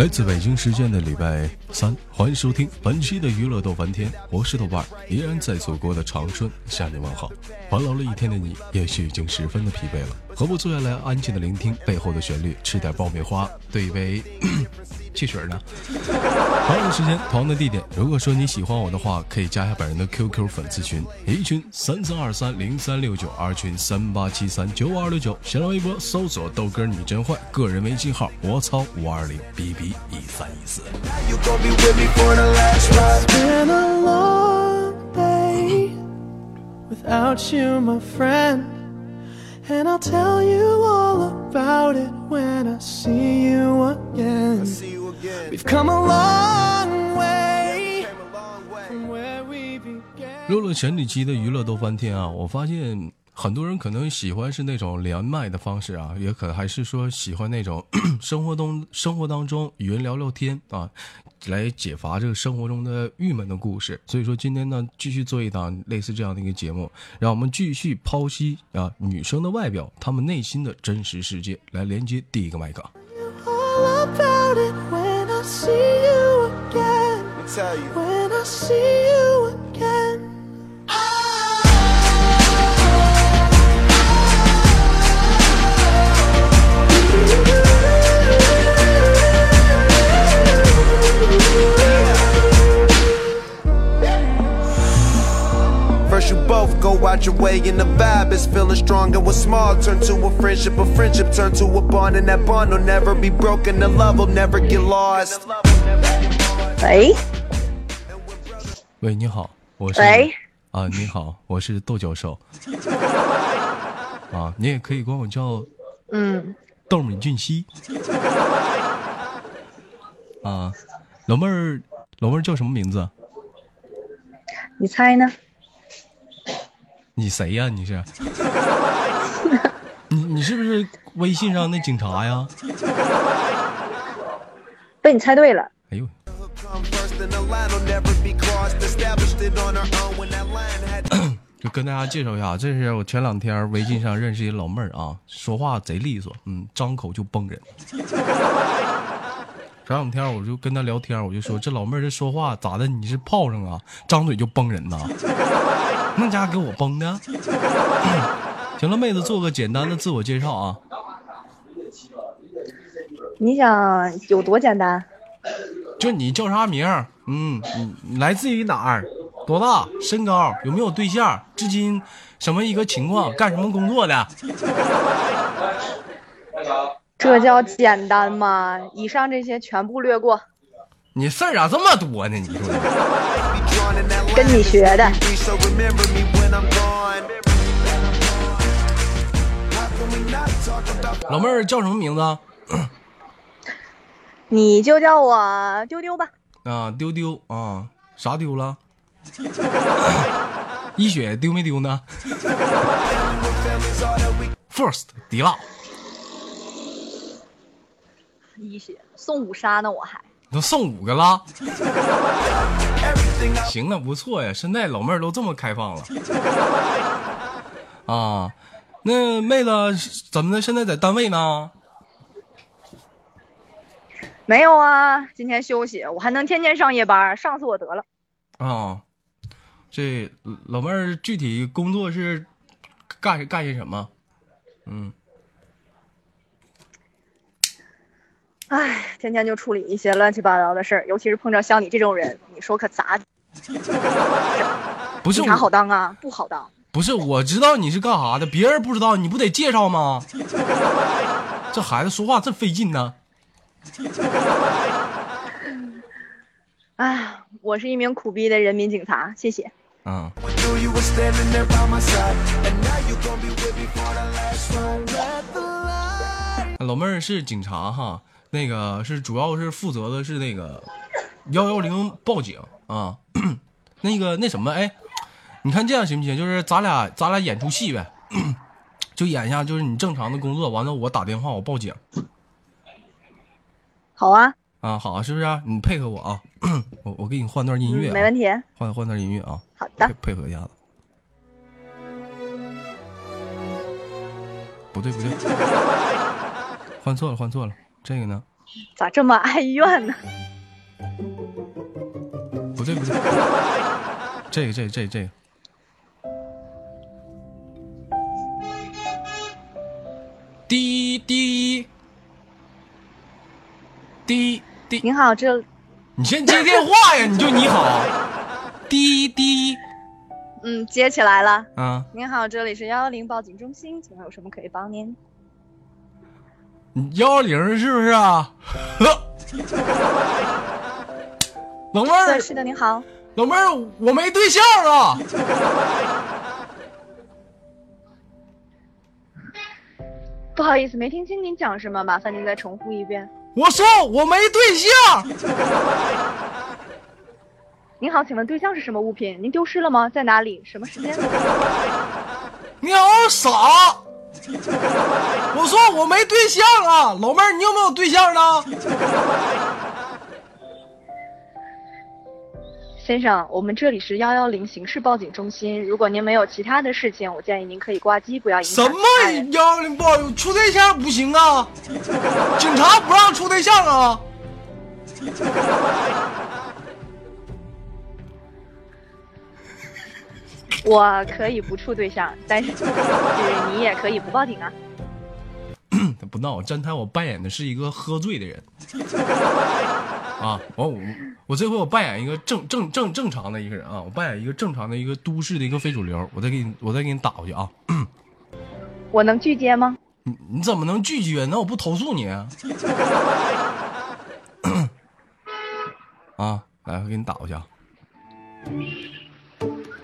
来自北京时间的礼拜三，欢迎收听本期的娱乐逗翻天，我是豆瓣儿，依然在祖国的长春向你问好。烦劳了一天的你，也许已经十分的疲惫了，何不坐下来安静的聆听背后的旋律，吃点爆米花，对一杯汽水呢？同样的时间，同样的地点。如果说你喜欢我的话，可以加一下本人的 QQ 粉丝群，A 群三三二三零三六九，二群三八七三九五二六九。新浪微博搜索豆哥你真坏，个人微信号我操五二零 bb 一三一四。You gon' be with me for the last ride. been a long day without you, my friend. And I'll tell you all about it when I see you again. See you again. We've come a long way Came a long way. from where we began. 录了前几期的娱乐都翻天啊，我发现很多人可能喜欢是那种连麦的方式啊，也可还是说喜欢那种 生活中生活当中与人聊聊天啊，来解乏这个生活中的郁闷的故事。所以说今天呢，继续做一档类似这样的一个节目，让我们继续剖析啊女生的外表，她们内心的真实世界，来连接第一个麦克。All about it when I see you again. Tell you. When I see you go out your way and the vibe is feeling strong and what's small turn to a friendship, a friendship turn to a bond and that bond will never be broken, the love will never get lost. 喂喂，你好，我是喂，啊，你好，我是窦教授。啊，你也可以管我叫嗯，豆米俊熙。啊，老妹儿，老妹儿叫什么名字？你猜呢？你谁呀？你是？你你是不是微信上那警察呀？被你猜对了。哎呦。就跟大家介绍一下这是我前两天微信上认识一老妹儿啊说话贼利索嗯张口就崩人。前两天我就跟他聊天，我就说这老妹儿这说话咋的？你是炮上啊？张嘴就崩人呐？那家给我崩的。行了，妹子做个简单的自我介绍啊。你想有多简单？就你叫啥名？嗯，来自于哪儿？多大？身高？有没有对象？至今什么一个情况？干什么工作的？这叫简单吗？以上这些全部略过。你事儿咋这么多呢？你跟你学的。老妹儿叫什么名字？你就叫我丢丢吧。啊，丢丢啊，啥丢了？一雪丢没丢呢？First 迪拉。一血送五杀呢，我还都送五个了。行了，不错呀，现在老妹儿都这么开放了。啊，那妹子怎么的？现在在单位呢？没有啊。今天休息，我还能天天上夜班，上死我得了。啊，这老妹儿具体工作是干干些什么？嗯，唉，天天就处理一些乱七八糟的事儿，尤其是碰着像你这种人，你说可咋？不是警察好，当啊？不好当。不是我知道你是干啥的，别人不知道，你不得介绍吗？这孩子说话真费劲呢。唉，我是一名苦逼的人民警察，谢谢。嗯老妹儿是警察哈，那个是主要是负责的是那个幺幺零报警啊。那个那什么，哎，你看这样行不行？就是咱俩咱俩演出戏呗，就演一下，就是你正常的工作，完了我打电话我报警好啊，啊，好啊，是不是啊、你配合我啊？我我给你换段音乐、啊嗯，没问题。换换段音乐啊，好的配，配合一下子。不对不对，换错了换错了，这个呢？咋这么哀怨呢？不对不对，这个这个这个这个，滴滴滴滴，你好，这你先接电话呀！你就你好，滴滴嗯接起来了。啊，您好，这里是幺幺零报警中心，请问有什么可以帮您？幺幺零是不是啊？老妹，儿，是的，您好。老妹儿，我没对象啊！不好意思，没听清您讲什么，麻烦您再重复一遍。我说我没对象，您好，请问对象是什么物品？您丢失了吗？在哪里？什么时间？你好傻！我说我没对象啊，老妹儿，你有没有对象呢？先生，我们这里是幺幺零刑事报警中心。如果您没有其他的事情，我建议您可以挂机，不要影响什么其他人。幺零报处对象不行啊？警察不让处对象啊？我可以不处对象，但是 是你也可以不报警啊。不闹，侦探，我扮演的是一个喝醉的人。啊，完我我这回我扮演一个正正正正常的一个人啊，我扮演一个正常的一个都市的一个非主流，我再给你我再给你打过去啊。我能拒接吗？你你怎么能拒绝？那我不投诉你啊！啊，来，我给你打过去啊！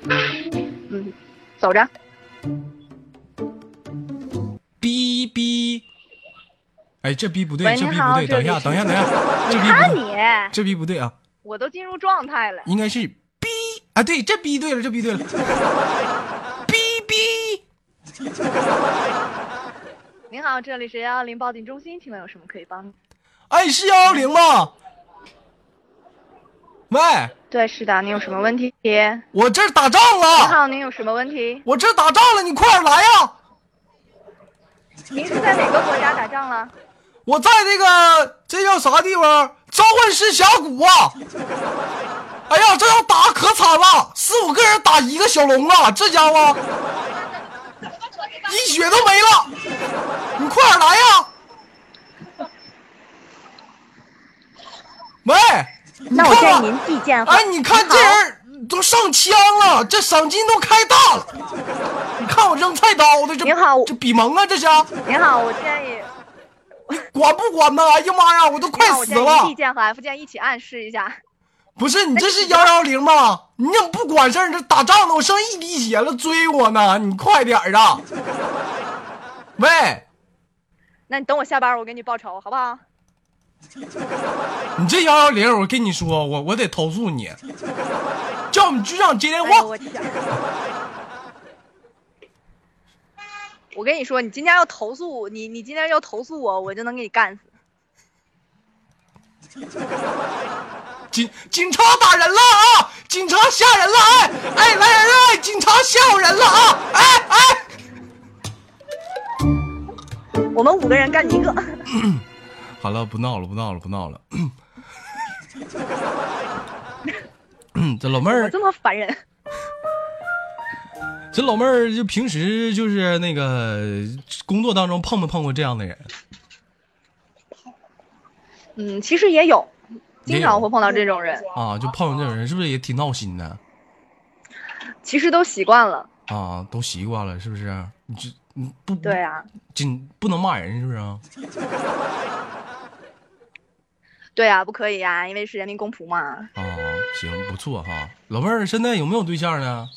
嗯，走着。哔哔，哎，这逼不对，这逼不对，等一下，等一下，等一下，这逼不对，看你，这逼不对啊，我都进入状态了。应该是哔啊，对，这逼对了，这逼对了，哔哔，您好，这里是幺幺零报警中心，请问有什么可以帮你？哎，是幺幺零吗？喂，对，是的，你有什么问题？我这打仗了。你，好，您有什么问题？我这打仗了，你快点来呀！您是在哪个国家打仗了？我在那个这叫啥地方？召唤师峡谷啊！哎呀，这要打可惨了，四五个人打一个小龙啊！这家伙一血都没了，你快点来呀！喂，你 那我建议您递件。哎，你看这人都上枪了，这赏金都开大了。你看我扔菜刀的，这您好这比蒙啊，这是您好，我建议，管不管呢？哎呀妈呀，我都快死了建议您！递件和 F 键一起暗示一下。不是你这是幺幺零吗？你怎么不管事儿？你这打仗呢，我剩一滴血了，追我呢！你快点儿啊！喂，那你等我下班，我给你报仇，好不好？你这幺幺零，我跟你说，我我得投诉你，叫我们局长接电话。哎我天！我跟你说，你今天要投诉你，你今天要投诉我，我就能给你干死。警警察打人了啊！警察吓人了！哎哎，来人了！警察吓人了啊！哎哎，我们五个人干一个。好了，不闹了，不闹了，不闹了。嗯，这老妹儿，我这么烦人，这老妹儿就平时就是那个工作当中碰没碰过这样的人？嗯，其实也有，经常会碰到这种人，啊，就碰到这种人，是不是也挺闹心的其实都习惯了。啊？都习惯了，是不是？你这你不对啊，仅不能骂人，是不是啊？对啊不可以啊因为是人民公仆嘛。哦行不错哈。老妹儿现在有没有对象呢？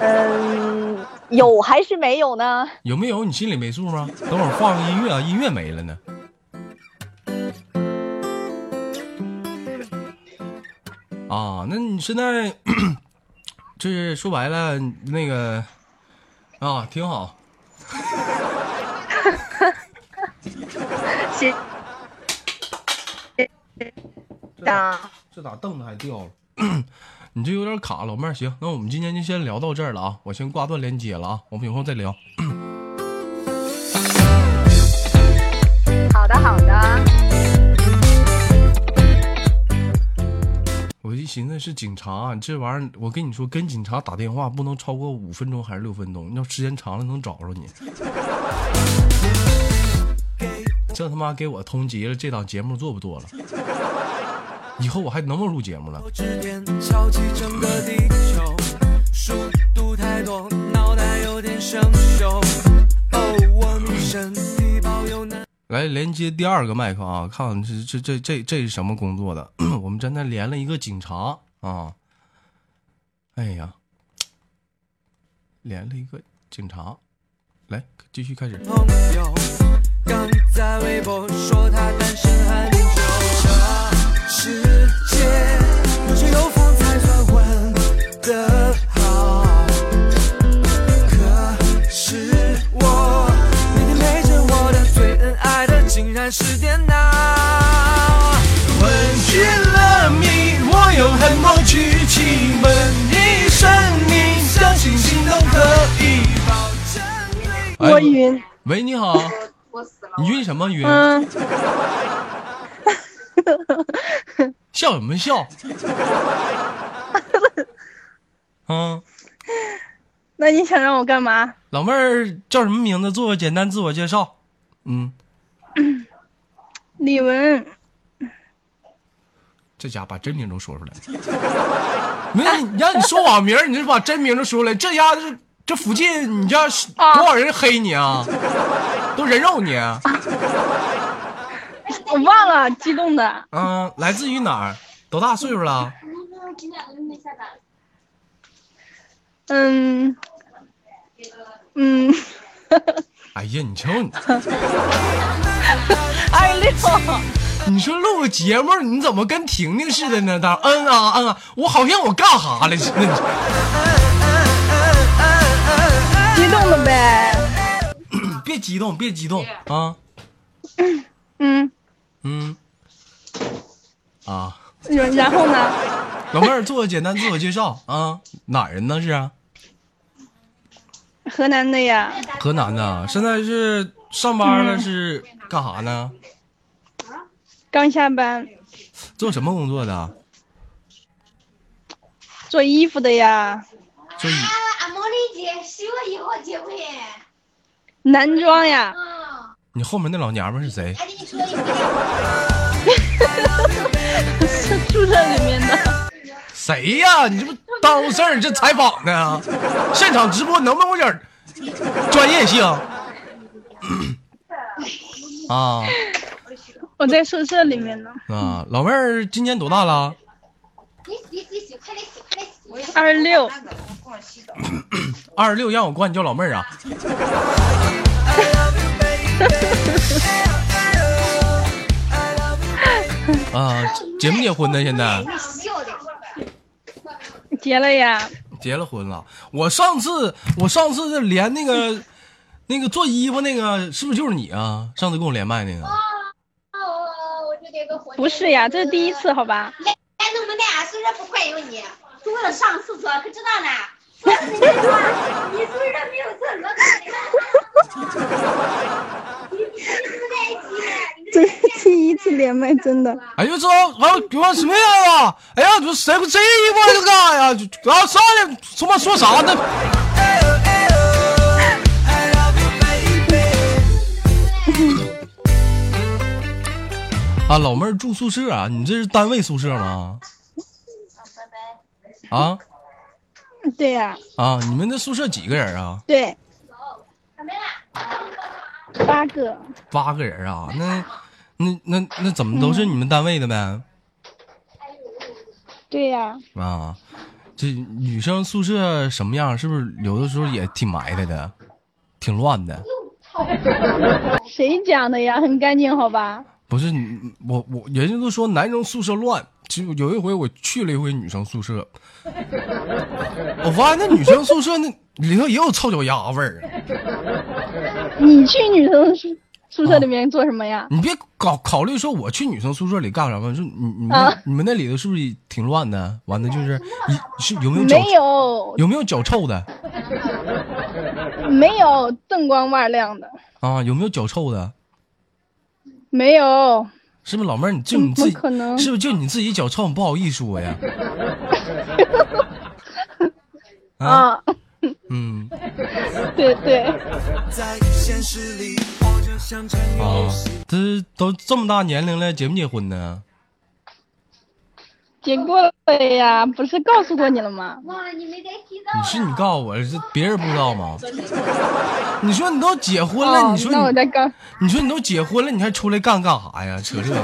嗯有还是没有呢。有没有？你心里没数吗？等会儿放个音乐啊音乐没了呢。啊那你现在就是说白了那个啊挺好。当这咋凳子还掉了？你这有点卡，老妹儿。行，那我们今天就先聊到这儿了啊，我先挂断连接了啊，我们以后再聊。好的好的，我一寻思是警察，这玩意儿，我跟你说，跟警察打电话不能超过五分钟还是六分钟，要时间长了能找着你。这他妈给我通缉了，这档节目做不做了？以后我还能不能录节目了？整个地球，速度太多，脑袋有点生锈。哦，我女身体保有难。来连接第二个麦克啊，看看这这这这这是什么工作的？我们真的连了一个警察啊！哎呀，连了一个警察，来继续开始。朋友刚在微博说他单身很久，这世界有车有风才算混得好。可是我每天陪着我的最恩爱的竟然是电脑。问尽了谜，我有很多剧情，问你生命，相信心动可以保证你。哎我晕，喂，你好，你晕什么晕？嗯，笑什么笑？嗯，那你想让我干嘛？老妹儿叫什么名字？做个简单自我介绍。嗯，李文，这家伙把真名都说出来了。没让你说网名，你就把真名都说出来。这家伙这这附近，你家多少人黑你啊？都人肉你。我忘了，激动的。嗯，来自于哪儿？多大岁数了？嗯嗯，哎呀，你瞅你，二六，你说录个节目，你怎么跟婷婷似的呢？当嗯啊嗯啊，我好像我干哈了似的。激动的呗。别激动，别激动啊！嗯，嗯，啊，然然后呢？老妹儿做个简单自我介绍啊，哪人呢？是啊，河南的呀，河南的，现在是上班了，是干啥呢？刚下班，做什么工作的？做衣服的呀，做衣啊，俺茉莉姐十月一号结婚。男装呀，嗯，你后面那老娘们是谁？俺跟你说一回。是宿舍里面的。谁呀？你这不耽误事儿，这采访呢？现场直播能不能有点儿专业性？啊我在宿舍里面呢，啊！老妹儿今年多大了？二十六，二十六，让我管你叫老妹儿啊！啊，结没结婚呢？现在。结了呀，结了婚了。我上次我上次连那个 那个做衣服那个，是不是就是你啊？上次跟我连麦那个。哦，我就这个。不是呀，这是第一次，好吧？来那么难，宿舍不快有你。为了上厕所，可知道呢？说是你说，你宿舍没有厕所，可你们在一起，这是第一次连麦，真的。哎呦，这完了，给我什么呀？啊！哎呀，这谁谁衣服这干啥呀？就啊，上来他妈说啥呢？啊，老妹儿住宿舍啊？你这是单位宿舍吗？啊，拜拜啊对呀，啊！你们那宿舍几个人啊？对，八个，八个人啊？那那那那怎么都是你们单位的呗？对呀，啊，这女生宿舍什么样？是不是有的时候也挺埋汰的，挺乱的？谁讲的呀？很干净，好吧？不是你，我我人家都说男生宿舍乱，就有一回我去了一回女生宿舍，我发现那女生宿舍那里头也有臭脚丫味儿。你去女生宿宿舍里面做什么呀？你别考考虑说我去女生宿舍里干啥吧，说你你们那、啊你们那里头是不是挺乱的？完了就是一是有没有脚没有，有没有脚臭的没有锃光瓦亮的，啊？有没有脚臭的？没有。是不是老妹儿？你就你自己可能是不是就你自己脚臭？你不好意思说呀？啊，啊，嗯 对对，啊，这都这么大年龄了，结不结婚呢？结过了呀，不是告诉过你了吗？忘了你没带洗澡你是你告诉我，这别人不知道吗？你说你都结婚了，哦你说你那我再告，你说你都结婚了，你还出来干干啥呀？扯这个，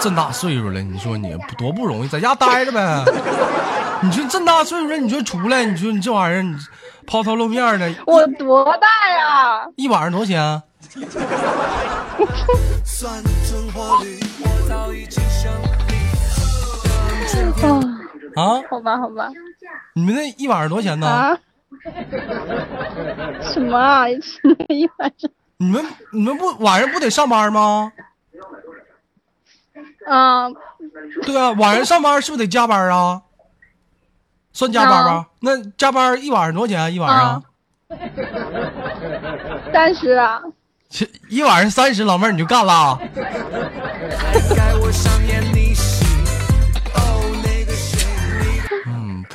这么大岁数了，你说你多不容易，在家待着呗。你说这么大岁数了，你说出来，你说你这玩意儿，你抛头露面的，我多大呀？一晚上多少钱啊？啊，啊，好吧，好吧，你们那一晚上多少钱呢？啊？什么啊？一晚上？你们你们不晚上不得上班吗？啊，对啊，晚上上班是不是得加班啊？算加班吧？那加班一晚上多少钱啊？一晚上？三十啊？一晚上三十，老妹儿你就干了？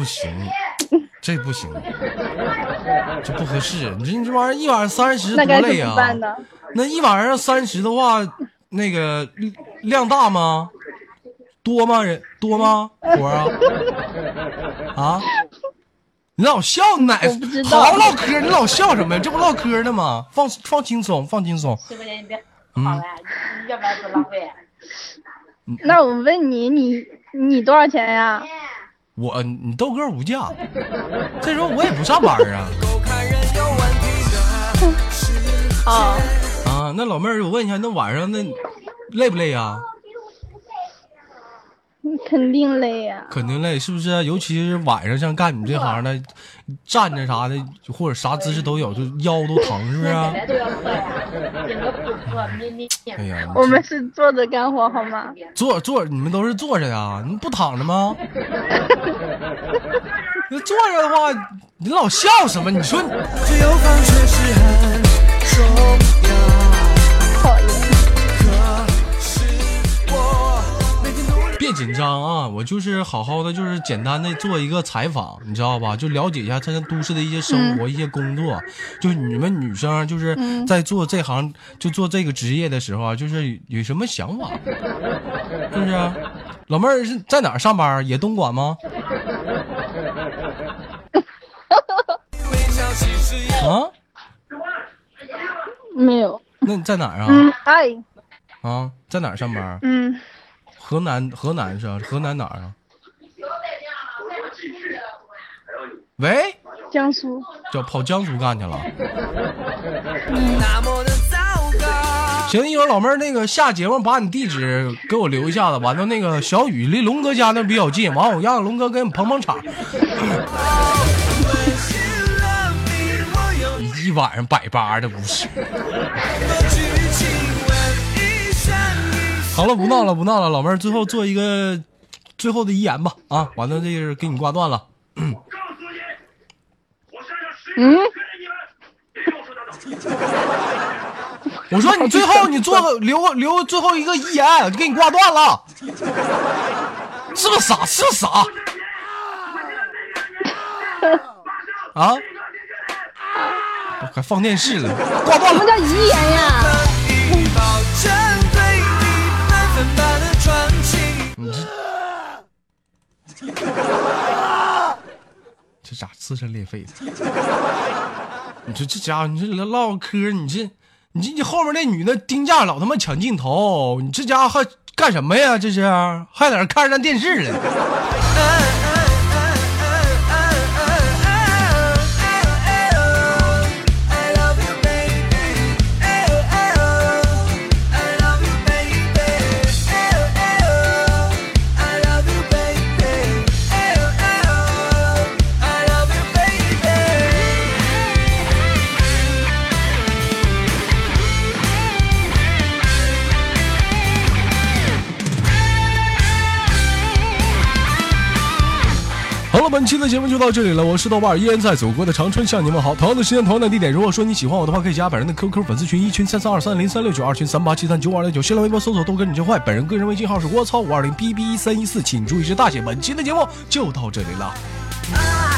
不行，这不行，这不合适。你这你这玩意儿一晚上三十多累啊！那一晚上三十的话，那个量大吗？多吗？人多吗？活儿啊？啊？你老笑，你哪好好唠嗑？你老笑什么呀？这不唠嗑呢吗？放放轻松，放轻松。十块钱你别好了，要不然多浪费。那我问你，你你多少钱呀？我你豆哥无价，这时候我也不上班啊。啊，啊，那老妹儿，我问一下，那晚上那累不累啊？肯定累呀。肯定累，是不是？尤其是晚上，像干你这行的，站着啥的，或者啥姿势都有，就腰都疼，是不是、哎呀，我们是坐着干活好吗？坐坐，你们都是坐着呀？你不躺着吗？那坐着的话，你老笑什么？你说你讨紧张啊！我就是好好的，就是简单的做一个采访，你知道吧？就了解一下现在都市的一些生活、一些工作。就你们女生就是在做这行，就做这个职业的时候啊，就是有什么想法，是不是？老妹儿是在哪儿上班？也东莞吗？啊？没有。那你在哪儿啊？嗯，哎，啊，在哪儿上班？嗯，河南，河南是啊？河南哪儿啊？喂，江苏。叫跑江苏干去了。行，一会儿老妹儿那个下节目把你地址给我留一下子，完了那个小雨离龙哥家那比较近，完我让龙哥给你捧捧场。一晚上百八的不是。好了，不闹了，不闹了，老妹儿，最后做一个最后的遗言吧，啊，完了这个给你挂断了。嗯，我说你最后你做个留个留最后一个遗言，就给你挂断了，是不是傻？是不是傻？啊？还放电视了，挂断了。什么叫遗言呀？撕心裂肺的？你说这家伙，你这唠唠嗑，你这你这你后面那女的丁架老他妈抢镜头，你这家伙还干什么呀？这是还在那看着咱电视呢？好了，本期的节目就到这里了，我是豆瓣，依然在祖国的长春向你们好。同样的时间，同样的地点，如果说你喜欢我的话，可以加本人的 QQ 粉丝群，一群三三二三零三六九，二群三八七三九五二六九，新浪微博搜索豆哥你真坏，本人个人微信号是我操五二零 B B 一三一四，请注意是大写。本期的节目就到这里了。